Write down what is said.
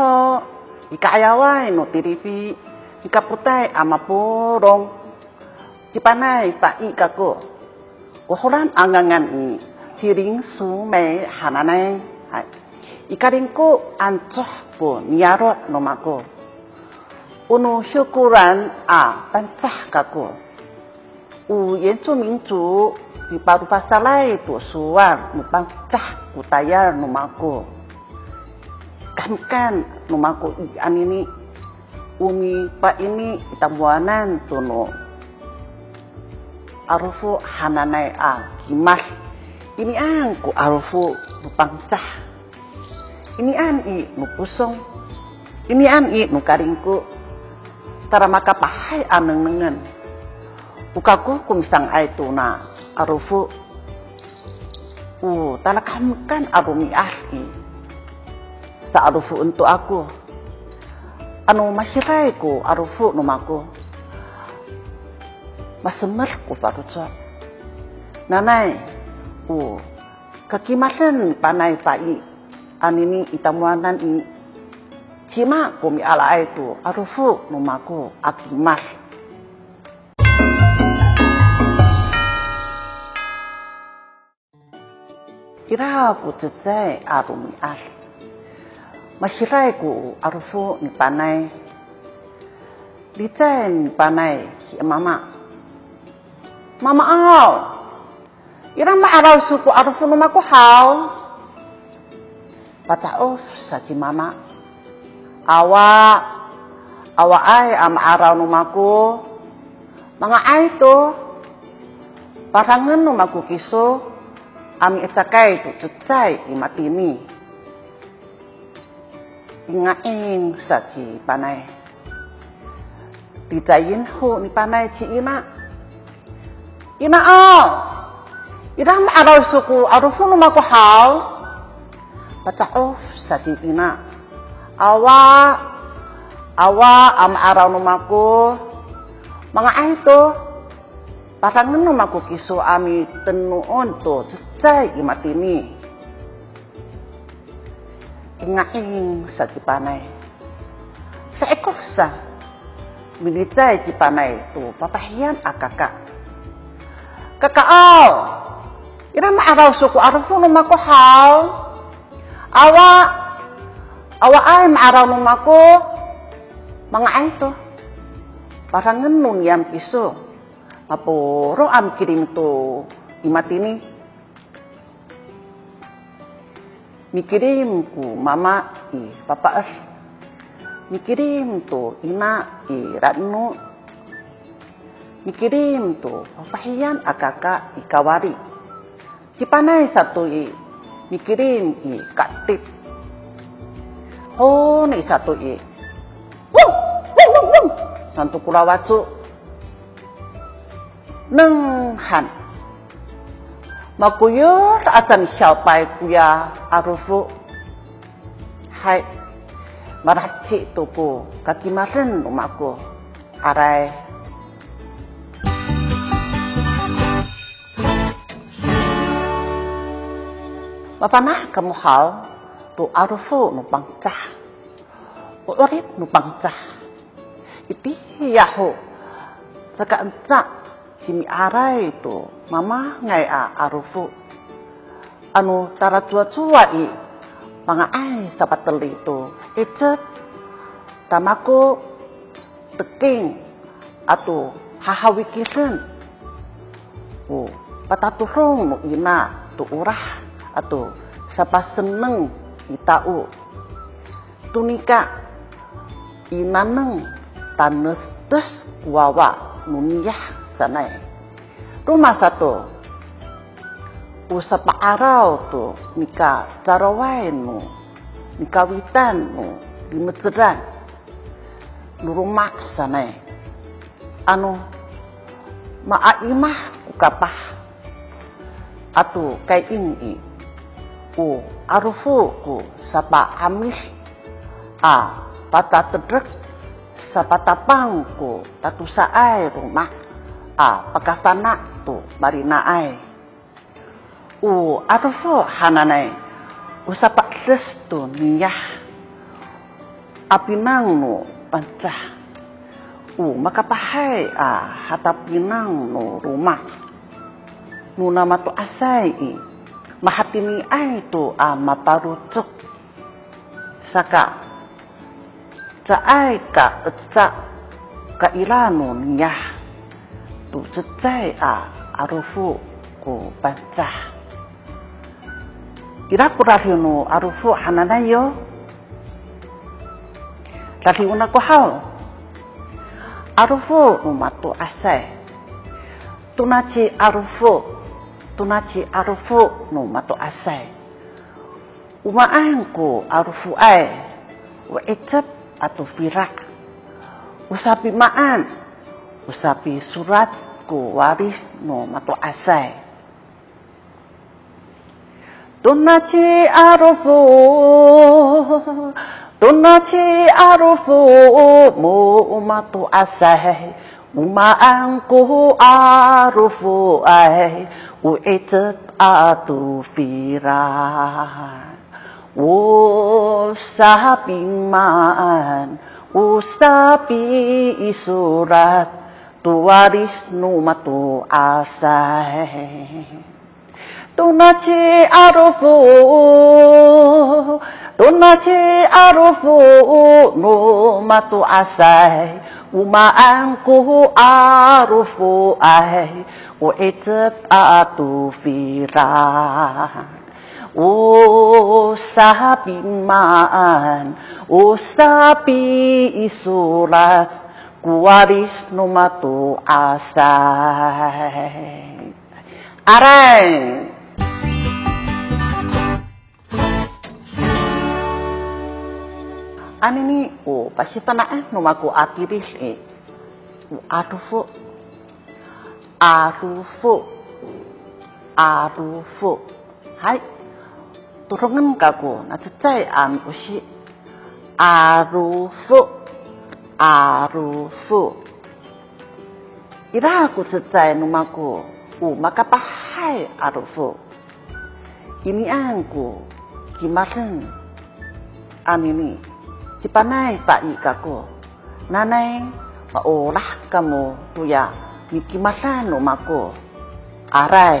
好，伊加油啊！诺滴滴飞，伊加不带阿妈波隆，一般奈发伊加过，我忽然暗暗暗嗯，提灵苏梅哈那奈，哎，伊加灵过安卓布尼亚罗罗马过，我努小古人啊班扎加过，有原住民族伊巴鲁巴萨赖多苏万努班扎古达亚罗马过。Kamkan nomako i anini umi pa ini itamuanan tuno arufu hananay a kimas ini ang ku arufu nupangsah. Ini an i nupusong ini an i nukaringku. Tara makapahay aneng nengen ukaku kumisang ay tuna arufu. U talakam kan arumi ahi sa arufu untuk aku. Anu masiray ko arufu numaku. Masemar ku paruca nanai u kakimasan panai pai anini itamuanan ini. Cima kumi ala itu arufu numaku akimas. Kira ku cecai arumi al. Masirai ku arufu ni panai. Licai ni panai ki mama Mama au. Irang maaraw suku arafu numa ko haw. Pataof sa si mama. Awa. Awa ay am araw numa ko. Mga ay to. Parangan numa ko kiso. Ami itakay to tutsay imatini. Ingaing sa si panay. Ditayin ho ni panay si ina ina ao. Irang araw suku arufu numa ko haw patao sa ti ina awa awa am araw numa ko mga ay to. Parang numa ko kiso ami tenuon to. Tsay imatini ingaing sa panay sa ti panay to papahiyan akaka kakao. Ina maaraw suku arafu no mako haw. Awa awa ay maaraw no mako mga ay to. Parang nun yam kiso. Mapuro am kirim to imatini. Mikirim ku mama i papa as. Mikirim to ina i ratno mikirim tu papahiyan akaka ikawari. Hipanay satu i mikirim i katip. Ho ni satu i. Wung! Wung! Wung! Wung! Santu kurawatsu. Neng han. Makuyur asan siyapai kuya arufu. Hai. Marachi tuku kakimarin umaku. Arai Mapanah kamu hal tu arufu nu bangcah. Urip nu bangcah. Iti yahu. Saka encak simi arai tu mama ngai a arufu. Anu tara tua-tua i pangaai sapateli tu. Ecep tamaku teking atau hahawikirin. Oh, pataturong nu ina tu urah atau sapa seneng itau tunika inaneng tanestes wawa muniyah sanai rumah satu. Usapa arau tu nika carawai nu nika witan nu di mesran rumah sanai anu ma'aimah ukapah. Atu kai ing ku arufu ku sapa amis a pata tedrek sapa tapang ku tatu saai rumah a pakasana tu marina ai. U arufu hananai u sapa des tu niyah. Apinang no pancah. U makapahai a hatapinang no rumah. Nu nama to asai i. Mahatini ai to a maparucuk. Saka ca ai ka ca ka ilano nyah tu cecai a arufu ko pancah ira kurahyo no arufu hananayo Lagi una ko hao. Arufu umatu asai. Tunachi arufu. Tunachi arufu no matu asai. Umaan ko arufu ai. Wa ecap atau firak. Usapi maan. Usapi surat ko waris no matu asai. Tunachi arufu Tunachi arufu mu umatu asai. Umaanku arufu ai Uitet atu fira. Usapiman Usapi isurat Tuaris numatu asai Tunachi arufu Tunachi arufu no matu asai Umaanku arufu ai O etet atu fira. O sapi maan O sapi isurat Kuwaris no matu asai. Arai ani ni o pasitana eh no mako atiris e o arufu arufu arufu hai. Turungan kako na cecai ami usi arufu arufu ira aku cecai no mako o makapahai arufu ini angku kimasen ani ni Cipanay pa kako. Nanay, maolah kamu tuya. Mikimasan no mako. Aray,